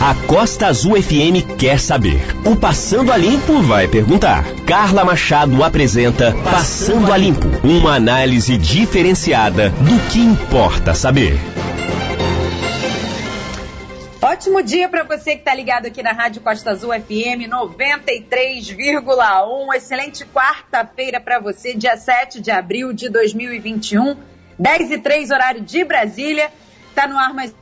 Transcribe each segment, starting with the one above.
A Costa Azul FM quer saber. O Passando a Limpo vai perguntar. Carla Machado apresenta Passando a Limpo uma análise diferenciada do que importa saber. Ótimo dia para você que está ligado aqui na Rádio Costa Azul FM 93,1. Excelente quarta-feira para você, dia 7 de abril de 2021, 10 e 3, horário de Brasília. Está no ar mais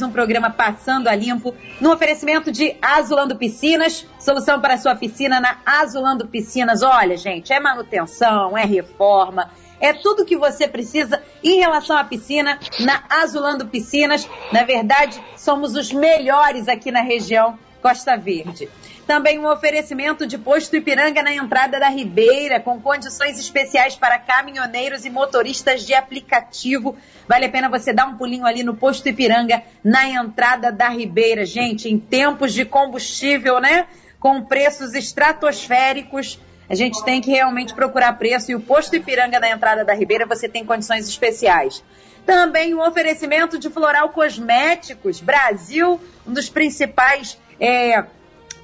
um programa Passando a Limpo, no oferecimento de Azulando Piscinas, solução para sua piscina na Azulando Piscinas. Olha, gente, é manutenção, é reforma, é tudo que você precisa em relação à piscina na Azulando Piscinas. Na verdade, somos os melhores aqui na região Costa Verde. Também um oferecimento de posto Ipiranga na entrada da Ribeira, com condições especiais para caminhoneiros e motoristas de aplicativo. Vale a pena você dar um pulinho ali no posto Ipiranga na entrada da Ribeira. Gente, em tempos de combustível, né? Com preços estratosféricos, a gente tem que realmente procurar preço e o posto Ipiranga na entrada da Ribeira você tem condições especiais. Também um oferecimento de Floral Cosméticos, Brasil, um dos principais é,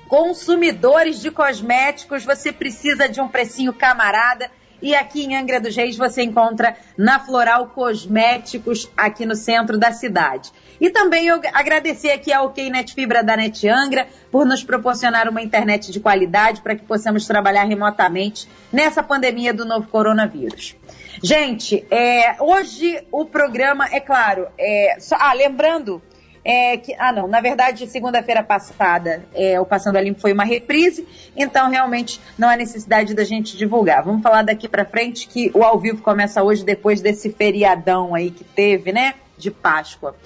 consumidores de cosméticos, você precisa de um precinho camarada. E aqui em Angra dos Reis você encontra na Floral Cosméticos, aqui no centro da cidade. E também eu agradecer aqui ao OK Fibra da Net Angra por nos proporcionar uma internet de qualidade para que possamos trabalhar remotamente nessa pandemia do novo coronavírus. Gente, é, hoje o programa, é claro, é, só, ah, lembrando é que, ah não, na verdade, segunda-feira passada é, o Passando a Limpo foi uma reprise, então realmente não há necessidade da gente divulgar. Vamos falar daqui para frente que o ao vivo começa hoje depois desse feriadão aí que teve, né, de Páscoa.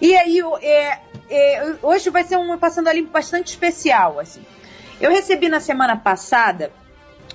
E aí, é, é, hoje vai ser um Passando a Limpo bastante especial, assim. Eu recebi na semana passada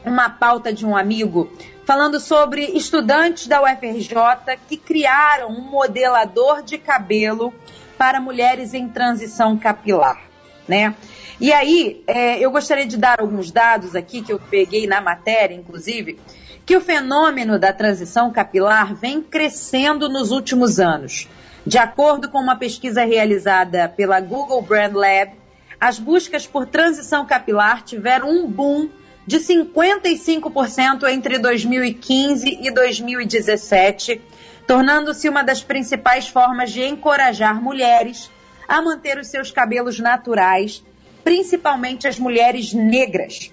uma pauta de um amigo falando sobre estudantes da UFRJ que criaram um modelador de cabelo para mulheres em transição capilar, né? E aí, é, eu gostaria de dar alguns dados aqui que eu peguei na matéria, inclusive, que o fenômeno da transição capilar vem crescendo nos últimos anos. De acordo com uma pesquisa realizada pela Google Brand Lab, as buscas por transição capilar tiveram um boom de 55% entre 2015 e 2017 tornando-se uma das principais formas de encorajar mulheres a manter os seus cabelos naturais, principalmente as mulheres negras.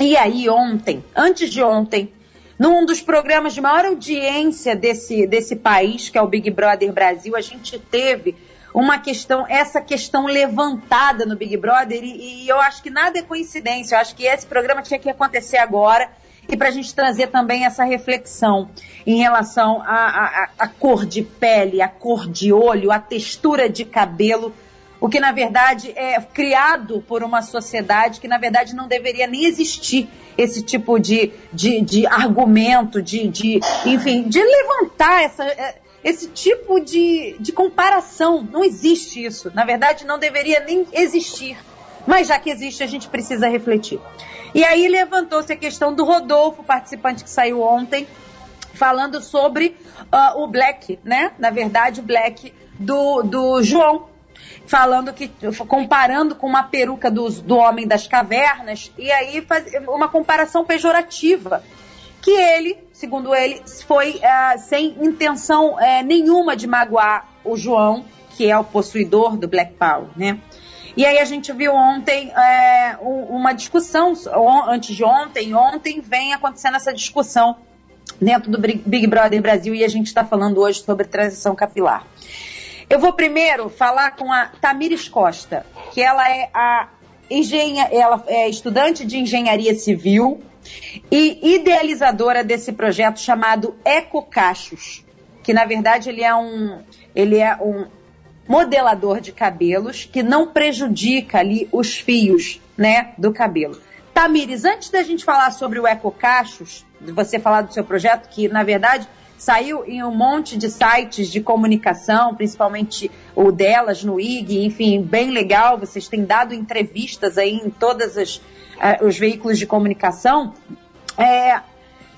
E aí, ontem, antes de ontem, num dos programas de maior audiência desse, desse país, que é o Big Brother Brasil, a gente teve uma questão, essa questão levantada no Big Brother, e, e eu acho que nada é coincidência, eu acho que esse programa tinha que acontecer agora e para a gente trazer também essa reflexão em relação à cor de pele, a cor de olho, a textura de cabelo, o que na verdade é criado por uma sociedade que na verdade não deveria nem existir esse tipo de, de, de argumento, de, de, enfim, de levantar essa, é, esse tipo de, de comparação. Não existe isso. Na verdade, não deveria nem existir. Mas já que existe, a gente precisa refletir. E aí levantou-se a questão do Rodolfo, participante que saiu ontem, falando sobre uh, o Black, né? Na verdade, o Black do, do João. Falando que, comparando com uma peruca do, do Homem das Cavernas, e aí faz uma comparação pejorativa. Que ele, segundo ele, foi uh, sem intenção uh, nenhuma de magoar o João, que é o possuidor do Black Power, né? E aí a gente viu ontem é, uma discussão, antes de ontem, ontem vem acontecendo essa discussão dentro do Big Brother Brasil e a gente está falando hoje sobre transição capilar. Eu vou primeiro falar com a Tamires Costa, que ela é a engenha, ela é estudante de engenharia civil e idealizadora desse projeto chamado Ecocachos, que na verdade ele é um, ele é um modelador de cabelos que não prejudica ali os fios, né, do cabelo. Tamires, antes da gente falar sobre o EcoCachos, de você falar do seu projeto, que na verdade saiu em um monte de sites de comunicação, principalmente o delas no IG, enfim, bem legal. Vocês têm dado entrevistas aí em todos uh, os veículos de comunicação. É,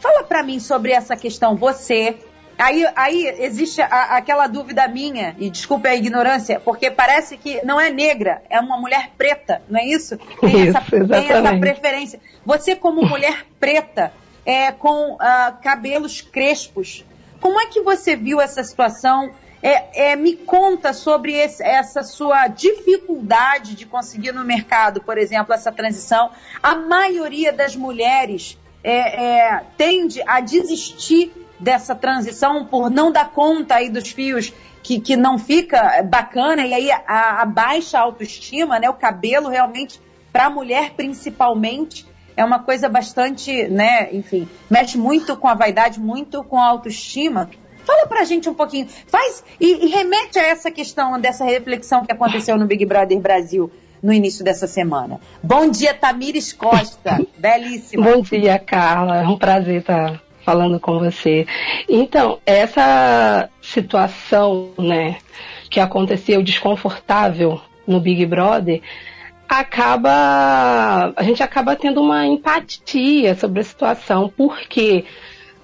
fala para mim sobre essa questão. Você Aí, aí existe a, aquela dúvida minha, e desculpe a ignorância, porque parece que não é negra, é uma mulher preta, não é isso? Tem, isso, essa, tem essa preferência. Você, como mulher preta, é, com uh, cabelos crespos, como é que você viu essa situação? É, é, me conta sobre esse, essa sua dificuldade de conseguir no mercado, por exemplo, essa transição. A maioria das mulheres é, é, tende a desistir dessa transição por não dar conta aí dos fios que, que não fica bacana e aí a, a baixa autoestima, né? O cabelo realmente para a mulher principalmente é uma coisa bastante, né? Enfim, mexe muito com a vaidade, muito com a autoestima. Fala pra gente um pouquinho, faz e, e remete a essa questão dessa reflexão que aconteceu no Big Brother Brasil no início dessa semana. Bom dia, Tamires Costa. Belíssima. Bom dia, Carla. É um prazer estar falando com você. Então, essa situação, né, que aconteceu desconfortável no Big Brother, acaba a gente acaba tendo uma empatia sobre a situação, porque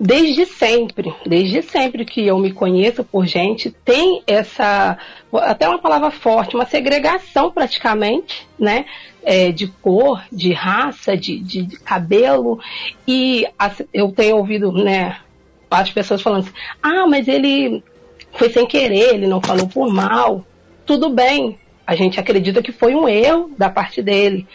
desde sempre, desde sempre que eu me conheço por gente, tem essa, até uma palavra forte, uma segregação praticamente, né? É, de cor, de raça, de, de, de cabelo. E eu tenho ouvido, né, as pessoas falando assim, ah, mas ele foi sem querer, ele não falou por mal. Tudo bem, a gente acredita que foi um erro da parte dele.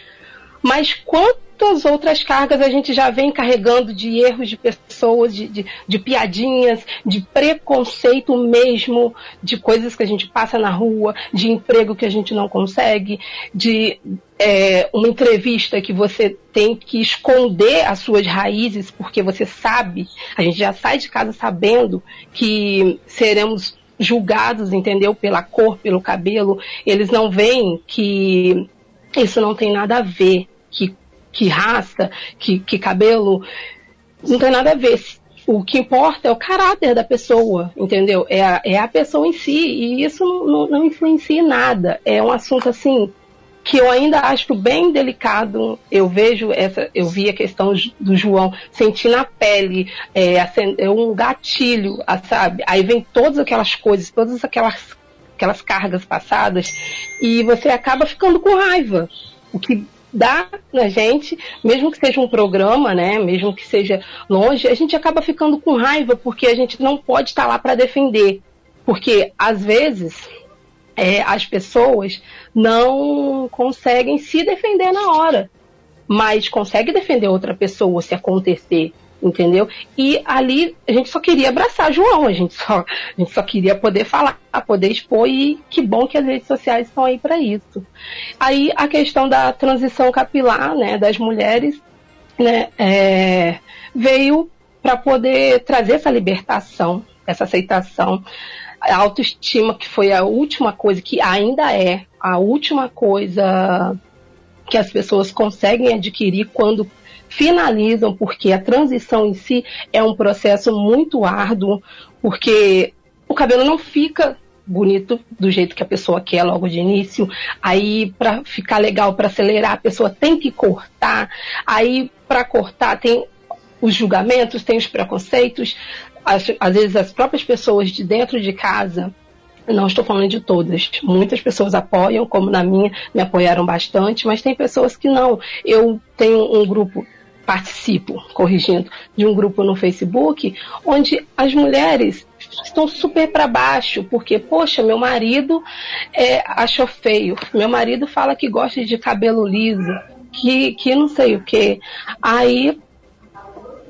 Mas quanto quantas outras cargas a gente já vem carregando de erros de pessoas, de, de, de, piadinhas, de preconceito mesmo, de coisas que a gente passa na rua, de emprego que a gente não consegue, de é, uma entrevista que você tem que esconder as suas raízes, porque você sabe, a gente já sai de casa sabendo que seremos julgados, entendeu? Pela cor, pelo cabelo. Eles não veem que isso não tem nada a ver, que que raça, que, que cabelo, não tem nada a ver. O que importa é o caráter da pessoa, entendeu? É a, é a pessoa em si, e isso não, não influencia em nada. É um assunto assim que eu ainda acho bem delicado. Eu vejo essa, eu vi a questão do João sentir na pele, é, é um gatilho, sabe? Aí vem todas aquelas coisas, todas aquelas, aquelas cargas passadas, e você acaba ficando com raiva. O que dá na gente, mesmo que seja um programa, né, mesmo que seja longe, a gente acaba ficando com raiva porque a gente não pode estar lá para defender. Porque às vezes é, as pessoas não conseguem se defender na hora, mas consegue defender outra pessoa se acontecer entendeu? E ali a gente só queria abraçar João, a gente só, a gente só queria poder falar, poder expor e que bom que as redes sociais estão aí para isso. Aí a questão da transição capilar, né, das mulheres, né, é, veio para poder trazer essa libertação, essa aceitação, a autoestima que foi a última coisa que ainda é a última coisa que as pessoas conseguem adquirir quando finalizam, porque a transição em si é um processo muito árduo, porque o cabelo não fica bonito do jeito que a pessoa quer logo de início. Aí, para ficar legal, para acelerar, a pessoa tem que cortar. Aí, para cortar, tem os julgamentos, tem os preconceitos. Às, às vezes, as próprias pessoas de dentro de casa não estou falando de todas. Muitas pessoas apoiam, como na minha, me apoiaram bastante, mas tem pessoas que não. Eu tenho um grupo participo, corrigindo, de um grupo no Facebook, onde as mulheres estão super para baixo, porque, poxa, meu marido é, achou feio, meu marido fala que gosta de cabelo liso, que, que não sei o que. Aí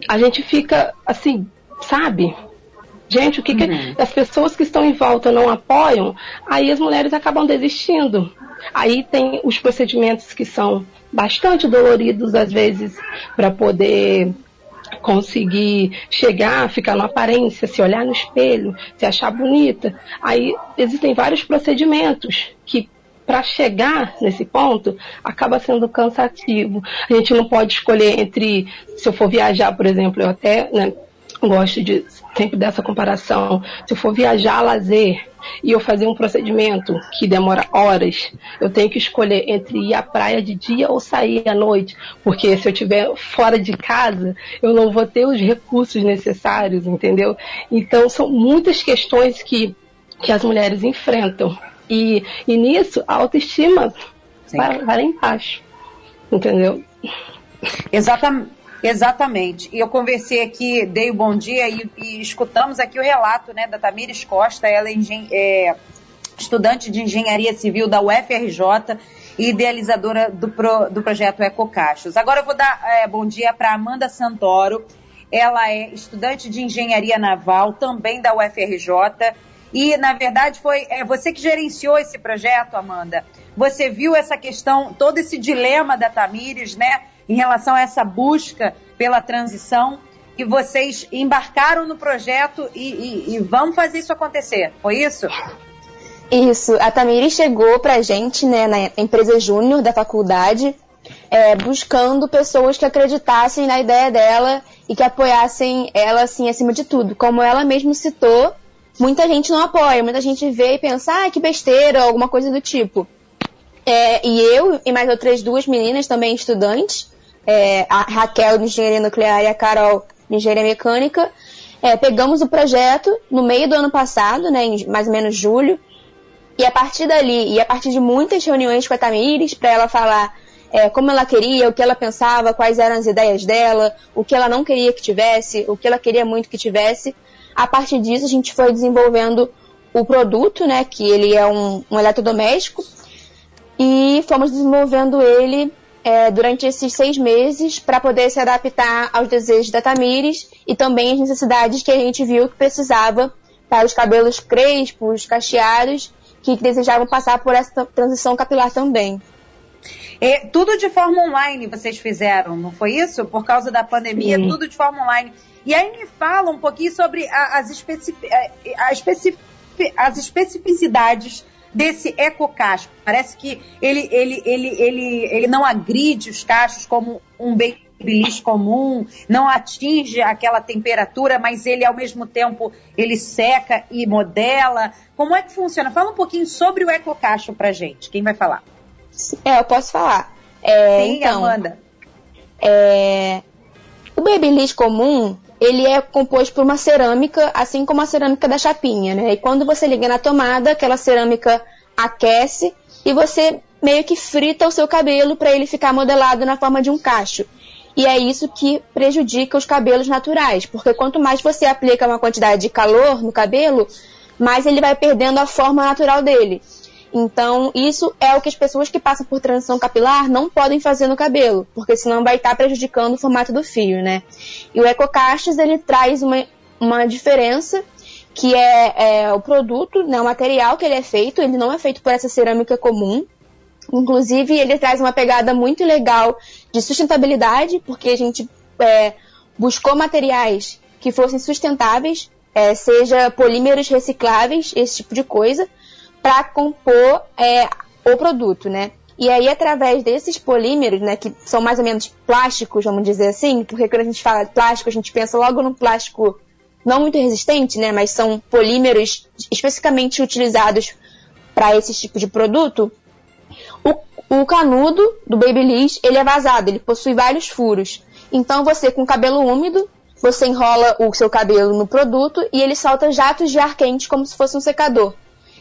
a gente fica assim, sabe? Gente, o que, uhum. que as pessoas que estão em volta não apoiam, aí as mulheres acabam desistindo. Aí tem os procedimentos que são bastante doloridos às vezes para poder conseguir chegar, ficar na aparência, se olhar no espelho, se achar bonita. Aí existem vários procedimentos que para chegar nesse ponto acaba sendo cansativo. A gente não pode escolher entre, se eu for viajar, por exemplo, eu até né, gosto de sempre dessa comparação. Se eu for viajar a lazer, e eu fazer um procedimento que demora horas, eu tenho que escolher entre ir à praia de dia ou sair à noite, porque se eu estiver fora de casa, eu não vou ter os recursos necessários, entendeu? Então são muitas questões que, que as mulheres enfrentam. E, e nisso a autoestima vai, vai lá embaixo. Entendeu? Exatamente. Exatamente. E eu conversei aqui, dei o um bom dia e, e, escutamos aqui o relato né, da Tamires Costa, ela é, é, estudante de engenharia civil da UFRJ e idealizadora do, pro, do projeto Ecocachos. Agora eu vou dar é, bom dia para Amanda Santoro. Ela é estudante de engenharia naval, também da UFRJ. E, na verdade, foi é, você que gerenciou esse projeto, Amanda. Você viu essa questão, todo esse dilema da Tamires, né? Em relação a essa busca pela transição e vocês embarcaram no projeto e, e, e vão fazer isso acontecer. Foi isso? Isso. A Tamiri chegou para a gente né, na empresa júnior da faculdade, é, buscando pessoas que acreditassem na ideia dela e que apoiassem ela assim acima de tudo. Como ela mesma citou, muita gente não apoia, muita gente vê e pensa, ah, que besteira, alguma coisa do tipo. É, e eu e mais outras duas meninas também estudantes, é, a Raquel de Engenharia Nuclear e a Carol de Engenharia Mecânica. É, pegamos o projeto no meio do ano passado, né, em mais ou menos julho, e a partir dali, e a partir de muitas reuniões com a Tamires, para ela falar é, como ela queria, o que ela pensava, quais eram as ideias dela, o que ela não queria que tivesse, o que ela queria muito que tivesse. A partir disso, a gente foi desenvolvendo o produto, né, que ele é um, um eletrodoméstico, e fomos desenvolvendo ele é, durante esses seis meses para poder se adaptar aos desejos da Tamires e também às necessidades que a gente viu que precisava para os cabelos crespos, cacheados, que desejavam passar por essa transição capilar também. É, tudo de forma online vocês fizeram, não foi isso? Por causa da pandemia, Sim. tudo de forma online. E aí me fala um pouquinho sobre as, especific, as especificidades desse ecocacho. Parece que ele, ele, ele, ele, ele não agride os cachos como um babyliss comum, não atinge aquela temperatura, mas ele ao mesmo tempo ele seca e modela. Como é que funciona? Fala um pouquinho sobre o ecocacho pra gente. Quem vai falar? É, eu posso falar. É, Sim, então, Amanda. É, o babyliss comum, ele é composto por uma cerâmica, assim como a cerâmica da chapinha, né? E quando você liga na tomada, aquela cerâmica aquece e você meio que frita o seu cabelo para ele ficar modelado na forma de um cacho. E é isso que prejudica os cabelos naturais, porque quanto mais você aplica uma quantidade de calor no cabelo, mais ele vai perdendo a forma natural dele. Então, isso é o que as pessoas que passam por transição capilar não podem fazer no cabelo, porque senão vai estar prejudicando o formato do fio, né? E o EcoCastes, ele traz uma, uma diferença que é, é, o produto, né, o material que ele é feito, ele não é feito por essa cerâmica comum. Inclusive, ele traz uma pegada muito legal de sustentabilidade, porque a gente é, buscou materiais que fossem sustentáveis, é, seja polímeros recicláveis, esse tipo de coisa, para compor é, o produto, né? E aí, através desses polímeros, né, que são mais ou menos plásticos, vamos dizer assim, porque quando a gente fala de plástico, a gente pensa logo no plástico não muito resistente, né, mas são polímeros especificamente utilizados para esse tipo de produto. O, o canudo do Babyliss, ele é vazado, ele possui vários furos. Então, você com cabelo úmido, você enrola o seu cabelo no produto e ele solta jatos de ar quente como se fosse um secador.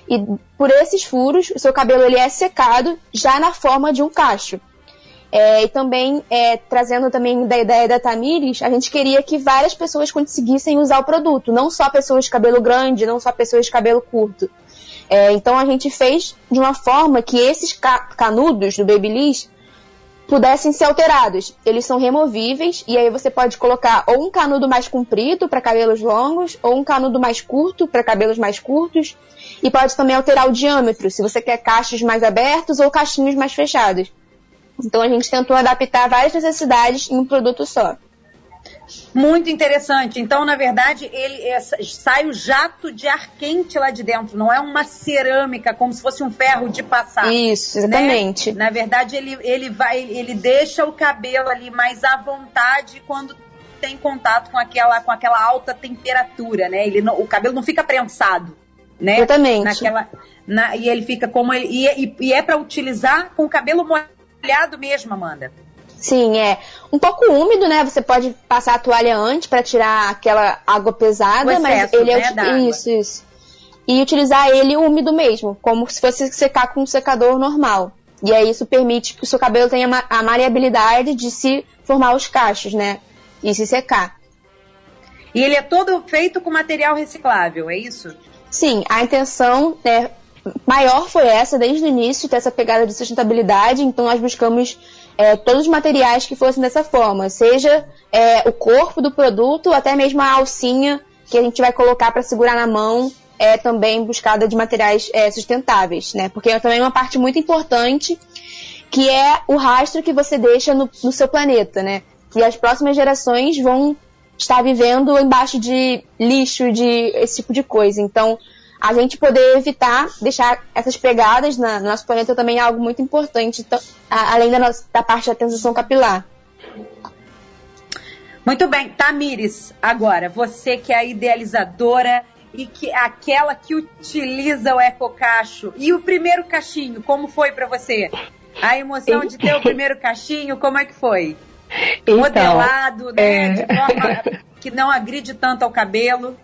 E por esses furos, o seu cabelo ele é secado já na forma de um cacho. É, e também, é, trazendo também da ideia da Tamires, a gente queria que várias pessoas conseguissem usar o produto, não só pessoas de cabelo grande, não só pessoas de cabelo curto. É, então a gente fez de uma forma que esses ca canudos do Babyliss pudessem ser alterados. Eles são removíveis e aí você pode colocar ou um canudo mais comprido para cabelos longos ou um canudo mais curto para cabelos mais curtos e pode também alterar o diâmetro, se você quer cachos mais abertos ou cachinhos mais fechados. Então a gente tentou adaptar várias necessidades em um produto só. Muito interessante. Então, na verdade, ele é, sai o jato de ar quente lá de dentro, não é uma cerâmica como se fosse um ferro de passar. Isso, né? exatamente. Né? Na verdade, ele, ele vai, ele deixa o cabelo ali mais à vontade quando tem contato com aquela, com aquela alta temperatura, né? Ele não, o cabelo não fica prensado. né? Exatamente. Naquela, na, e ele fica como ele, e, e é para utilizar com o cabelo molhado mesmo, Amanda. Sim, é um pouco úmido, né? Você pode passar a toalha antes para tirar aquela água pesada, excesso, mas ele é né, isso, isso. E utilizar ele úmido mesmo, como se fosse secar com um secador normal. E aí isso permite que o seu cabelo tenha a maleabilidade de se formar os cachos, né? E se secar. E ele é todo feito com material reciclável, é isso? Sim, a intenção né, maior foi essa desde o início, ter essa pegada de sustentabilidade, então nós buscamos é, todos os materiais que fossem dessa forma, seja é, o corpo do produto, até mesmo a alcinha que a gente vai colocar para segurar na mão é também buscada de materiais é, sustentáveis, né? Porque é também uma parte muito importante que é o rastro que você deixa no, no seu planeta, né? Que as próximas gerações vão estar vivendo embaixo de lixo, de esse tipo de coisa. Então, a gente poder evitar deixar essas pegadas na, no nosso planeta também é algo muito importante, então, a, além da, nossa, da parte da transição capilar. Muito bem, Tamires, agora, você que é a idealizadora e que aquela que utiliza o ecocacho. E o primeiro cachinho, como foi para você? A emoção de ter o primeiro cachinho, como é que foi? Então, Modelado, né? É... De forma que não agride tanto ao cabelo.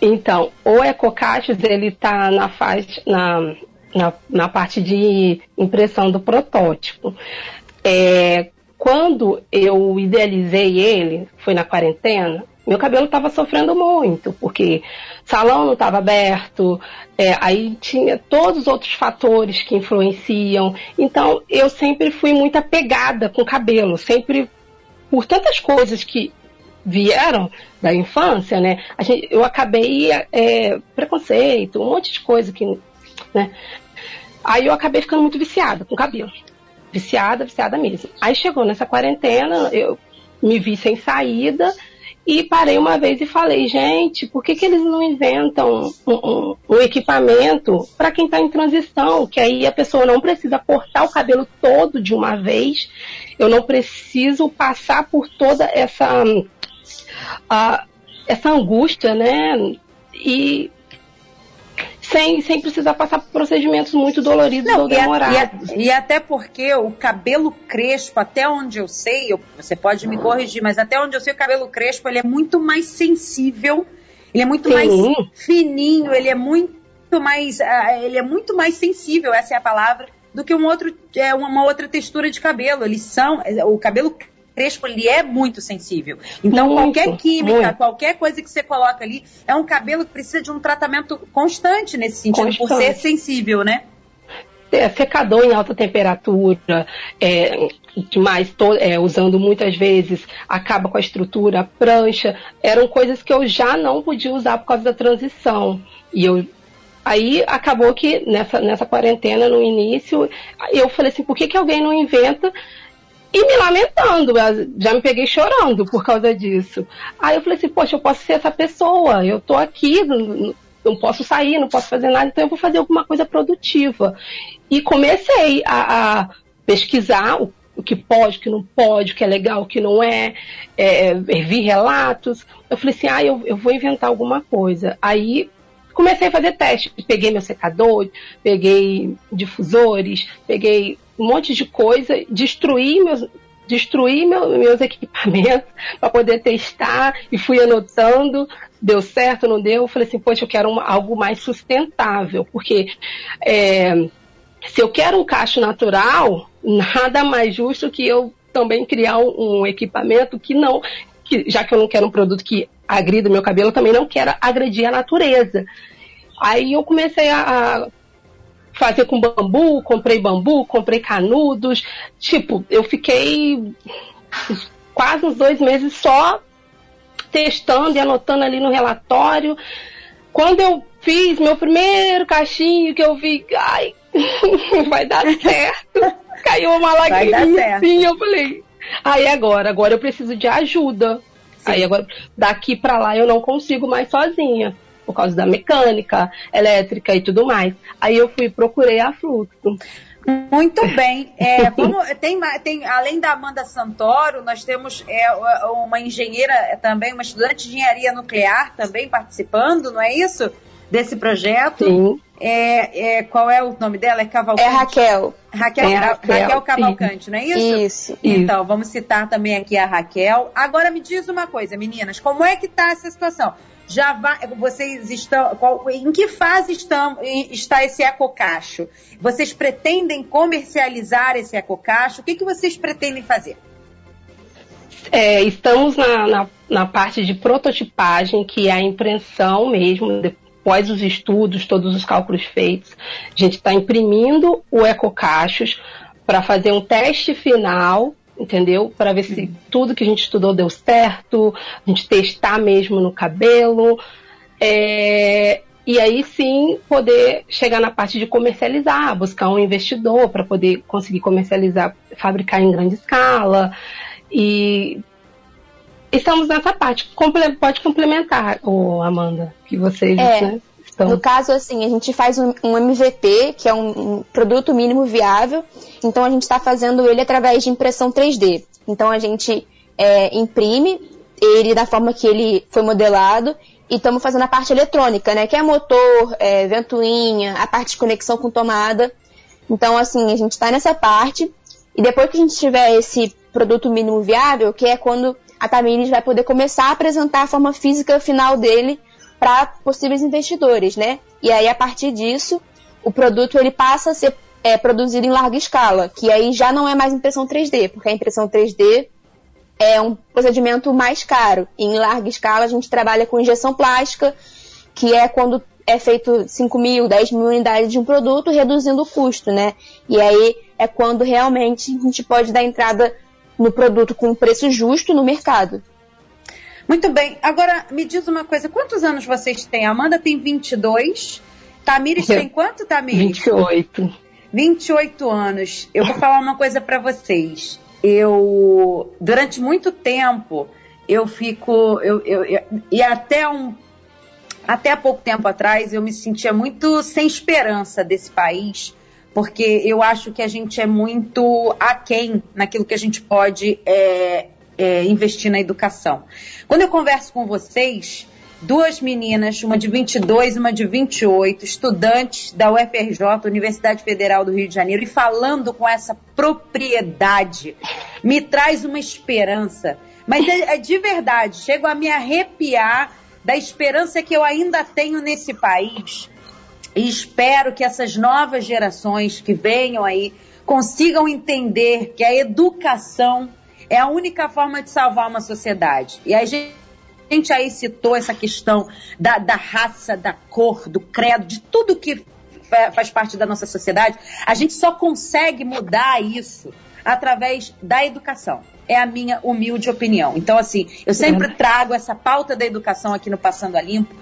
Então, o ecocachos, ele tá na faixa, na, na, na parte de impressão do protótipo. É, quando eu idealizei ele, foi na quarentena, meu cabelo estava sofrendo muito, porque salão não estava aberto, é, aí tinha todos os outros fatores que influenciam. Então, eu sempre fui muito apegada com o cabelo, sempre por tantas coisas que vieram da infância, né? Gente, eu acabei é, preconceito, um monte de coisa que, né? Aí eu acabei ficando muito viciada com cabelo, viciada, viciada mesmo. Aí chegou nessa quarentena, eu me vi sem saída e parei uma vez e falei, gente, por que, que eles não inventam um, um, um equipamento para quem está em transição? Que aí a pessoa não precisa cortar o cabelo todo de uma vez, eu não preciso passar por toda essa, uh, essa angústia, né? E sem, sem precisar passar por procedimentos muito doloridos Não, ou demorados. E, a, e, e, até porque o cabelo crespo, até onde eu sei, eu, você pode me corrigir, mas até onde eu sei, o cabelo crespo ele é muito mais sensível, ele é muito Sim. mais fininho, ele é muito mais, uh, ele é muito mais sensível, essa é a palavra, do que um outro, é, uma outra textura de cabelo. Eles são, o cabelo crespo ele é muito sensível. Então, muito, qualquer química, muito. qualquer coisa que você coloca ali, é um cabelo que precisa de um tratamento constante nesse sentido, constante. por ser sensível, né? É, secador em alta temperatura, é, to, é, usando muitas vezes, acaba com a estrutura, a prancha, eram coisas que eu já não podia usar por causa da transição. E eu Aí acabou que nessa, nessa quarentena, no início, eu falei assim, por que, que alguém não inventa e me lamentando, já me peguei chorando por causa disso. Aí eu falei assim, poxa, eu posso ser essa pessoa, eu tô aqui, não, posso sair, não posso fazer nada, então eu vou fazer alguma coisa produtiva. E comecei a, a pesquisar o, o, que pode, o que não pode, o que é legal, o que não é, é, vi relatos. Eu falei assim, ah, eu, eu vou inventar alguma coisa. Aí comecei a fazer testes, peguei meu secador, peguei difusores, peguei um monte de coisa, destruí meus, destruí meu, meus equipamentos para poder testar e fui anotando, deu certo, não deu, eu falei assim, poxa, eu quero algo mais sustentável, porque é, se eu quero um cacho natural, nada mais justo que eu também criar um, um equipamento que não, que, já que eu não quero um produto que agrida o meu cabelo, eu também não quero agredir a natureza. Aí eu comecei a, a fazer com bambu, comprei bambu, comprei canudos. Tipo, eu fiquei quase uns dois meses só testando e anotando ali no relatório. Quando eu fiz meu primeiro cachinho, que eu vi, ai, vai dar certo. Caiu uma lágrima assim, eu falei, aí agora, agora eu preciso de ajuda. Sim. Aí agora, daqui para lá eu não consigo mais sozinha por causa da mecânica, elétrica e tudo mais. Aí eu fui procurei a Fluxo. Muito bem. É, vamos, tem, tem, além da Amanda Santoro, nós temos é, uma engenheira também, uma estudante de engenharia nuclear também participando, não é isso? desse projeto. Sim. É, é, qual é o nome dela? É Cavalcante? É Raquel. Raquel, é Raquel, Raquel Cavalcante, sim. não é isso? Isso. Então, vamos citar também aqui a Raquel. Agora me diz uma coisa, meninas, como é que está essa situação? Já vai, vocês estão, qual, em que fase estão, está esse ecocacho? Vocês pretendem comercializar esse ecocacho? O que, que vocês pretendem fazer? É, estamos na, na, na, parte de prototipagem, que é a impressão mesmo, depois dos estudos, todos os cálculos feitos. A gente está imprimindo o ecocachos para fazer um teste final, entendeu? Para ver se tudo que a gente estudou deu certo, a gente testar mesmo no cabelo. É, e aí sim poder chegar na parte de comercializar, buscar um investidor para poder conseguir comercializar, fabricar em grande escala. E estamos nessa parte. Comple pode complementar, oh, Amanda, que vocês é, né, estão. No caso, assim, a gente faz um, MVP, que é um, produto mínimo viável. Então a gente está fazendo ele através de impressão 3D. Então a gente é, imprime ele da forma que ele foi modelado e estamos fazendo a parte eletrônica, né? Que é motor, é, ventoinha, a parte de conexão com tomada. Então, assim, a gente está nessa parte. E depois que a gente tiver esse produto mínimo viável, que é quando a Tamires vai poder começar a apresentar a forma física final dele para possíveis investidores, né? E aí, a partir disso, o produto ele passa a ser é, produzido em larga escala, que aí já não é mais impressão 3D, porque a impressão 3D é um procedimento mais caro. E em larga escala, a gente trabalha com injeção plástica, que é quando é feito 5 mil, 10 mil unidades de um produto, reduzindo o custo, né? E aí é quando realmente a gente pode dar entrada no produto com um preço justo no mercado. Muito bem. Agora, me diz uma coisa. Quantos anos vocês têm? A Amanda tem 22. Tamires tem quanto, Tamires? 28. 28 anos. Eu vou falar uma coisa para vocês. Eu, durante muito tempo, eu fico... Eu, eu, eu, e até um... Até pouco tempo atrás, eu me sentia muito sem esperança desse país porque eu acho que a gente é muito aquém naquilo que a gente pode é, é, investir na educação. Quando eu converso com vocês, duas meninas, uma de 22 e uma de 28, estudantes da UFRJ, Universidade Federal do Rio de Janeiro, e falando com essa propriedade, me traz uma esperança. Mas é, é de verdade, chego a me arrepiar da esperança que eu ainda tenho nesse país e espero que essas novas gerações que venham aí consigam entender que a educação é a única forma de salvar uma sociedade. E a gente, a gente aí citou essa questão da, da raça, da cor, do credo, de tudo que faz parte da nossa sociedade. A gente só consegue mudar isso através da educação. É a minha humilde opinião. Então, assim, eu sempre trago essa pauta da educação aqui no Passando a Limpo,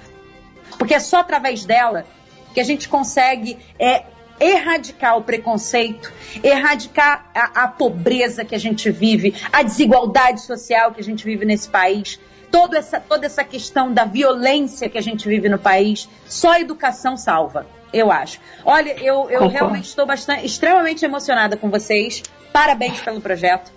porque é só através dela que a gente consegue é, erradicar o preconceito, erradicar a, a, pobreza que a gente vive, a desigualdade social que a gente vive nesse país, toda essa, toda essa questão da violência que a gente vive no país. Só a educação salva, eu acho. Olha, eu, eu realmente estou bastante, extremamente emocionada com vocês. Parabéns pelo projeto.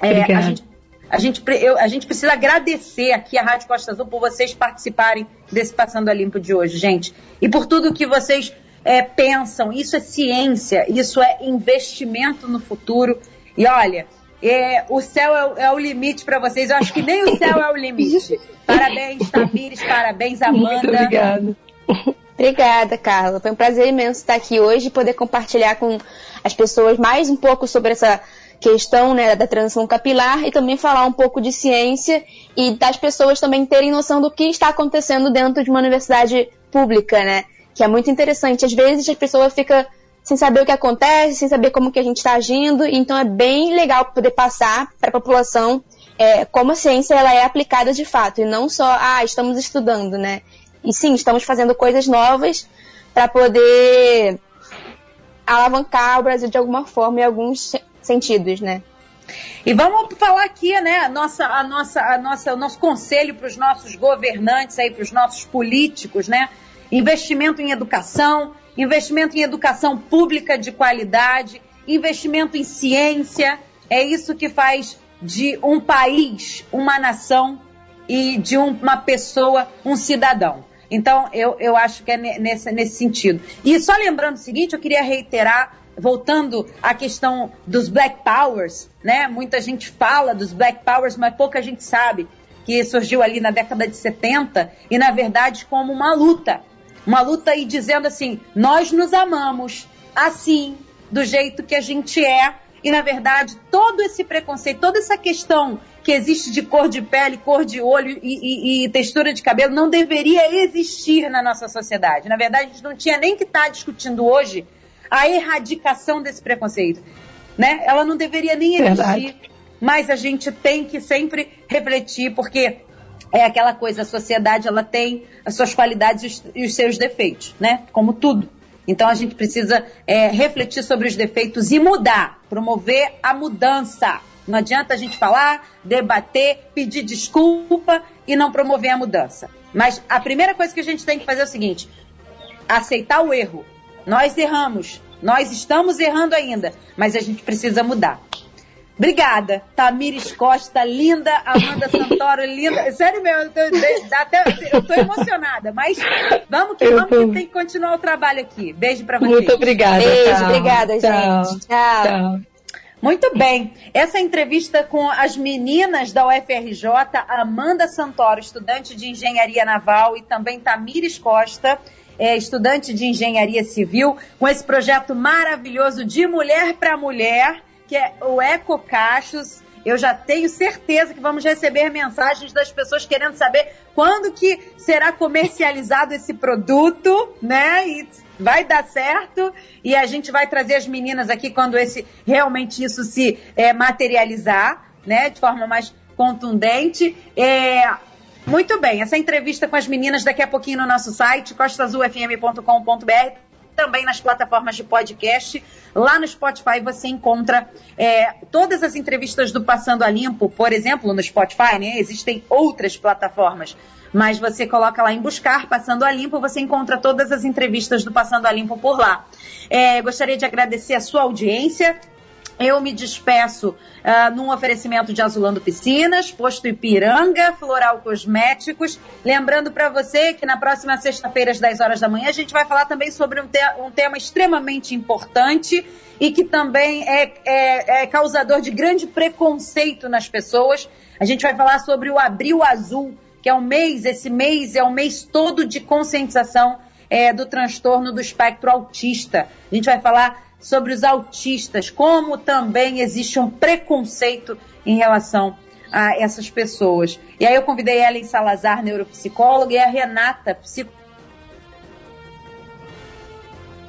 É, a gente a gente, eu, a gente precisa agradecer aqui a Rádio Costa Azul por vocês participarem desse Passando a Limpo de hoje, gente. E por tudo que vocês é, pensam. Isso é ciência, isso é investimento no futuro. E olha, é, o céu é, é o limite para vocês. Eu acho que nem o céu é o limite. Parabéns, Tamires, parabéns, Amanda. Muito obrigada. Obrigada, Carla. Foi um prazer imenso estar aqui hoje e poder compartilhar com as pessoas mais um pouco sobre essa questão né, da transição capilar e também falar um pouco de ciência e das pessoas também terem noção do que está acontecendo dentro de uma universidade pública, né? Que é muito interessante. Às vezes a pessoa fica sem saber o que acontece, sem saber como que a gente está agindo, então é bem legal poder passar para a população é, como a ciência ela é aplicada de fato e não só, ah, estamos estudando, né? E sim, estamos fazendo coisas novas para poder alavancar o Brasil de alguma forma em alguns sentidos, né? E vamos falar aqui, né, a nossa, a nossa, a nossa, o nosso conselho para os nossos governantes aí, para os nossos políticos, né? Investimento em educação, investimento em educação pública de qualidade, investimento em ciência, é isso que faz de um país uma nação e de uma pessoa um cidadão. Então, eu, eu acho que é nesse, nesse sentido. E só lembrando o seguinte, eu queria reiterar, voltando à questão dos Black Powers, né? Muita gente fala dos Black Powers, mas pouca gente sabe que surgiu ali na década de 70 e, na verdade, como uma luta. Uma luta aí dizendo assim: nós nos amamos assim, do jeito que a gente é. E, na verdade, todo esse preconceito, toda essa questão que existe de cor de pele, cor de olho e, e, e, textura de cabelo não deveria existir na nossa sociedade. Na verdade, a gente não tinha nem que estar tá discutindo hoje a erradicação desse preconceito. Né? Ela não deveria nem existir. Verdade. Mas a gente tem que sempre refletir, porque é aquela coisa, a sociedade ela tem as suas qualidades e os, seus defeitos, né? Como tudo. Então a gente precisa é, refletir sobre os defeitos e mudar, promover a mudança. Não adianta a gente falar, debater, pedir desculpa e não promover a mudança. Mas a primeira coisa que a gente tem que fazer é o seguinte: aceitar o erro. Nós erramos, nós estamos errando ainda, mas a gente precisa mudar. Obrigada, Tamires Costa, linda, Amanda Santoro, linda. Sério mesmo, eu tô, até, eu tô emocionada, mas vamos que vamos tô... que tem que continuar o trabalho aqui. Beijo pra vocês. Muito obrigada. Beijo, tchau. obrigada, tchau. gente. Tchau. tchau. Muito bem. Essa entrevista com as meninas da UFRJ, Amanda Santoro, estudante de engenharia naval, e também Tamires Costa, é, estudante de engenharia civil, com esse projeto maravilhoso de mulher para mulher que é o Eco Cachos. Eu já tenho certeza que vamos receber mensagens das pessoas querendo saber quando que será comercializado esse produto, né? E vai dar certo e a gente vai trazer as meninas aqui quando esse realmente isso se é, materializar, né? De forma mais contundente. É, muito bem, essa entrevista com as meninas daqui a pouquinho no nosso site, costazulfm.com.br também nas plataformas de podcast. Lá no Spotify você encontra é, todas as entrevistas do Passando a Limpo, por exemplo, no Spotify, né? Existem outras plataformas, mas você coloca lá em buscar Passando a Limpo, você encontra todas as entrevistas do Passando a Limpo por lá. É, gostaria de agradecer a sua audiência. Eu me despeço uh, num oferecimento de Azulando Piscinas, Posto Ipiranga, Floral Cosméticos. Lembrando para você que na próxima sexta-feira, às 10 horas da manhã, a gente vai falar também sobre um, te um tema extremamente importante e que também é, é, é causador de grande preconceito nas pessoas. A gente vai falar sobre o Abril Azul, que é um mês, esse mês é um mês todo de conscientização é, do transtorno do espectro autista. A gente vai falar sobre os autistas, como também existe um preconceito em relação a essas pessoas. E aí eu convidei a Ellen Salazar, neuropsicóloga, e a Renata, psicóloga,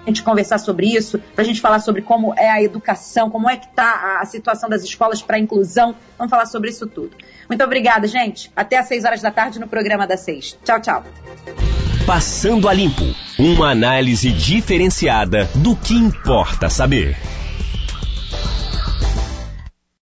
a gente conversar sobre isso, para a gente falar sobre como é a educação, como é que está a situação das escolas para a inclusão. Vamos falar sobre isso tudo. Muito obrigada, gente. Até às 6 horas da tarde no programa das 6. Tchau, tchau. Passando a Limpo uma análise diferenciada do que importa saber.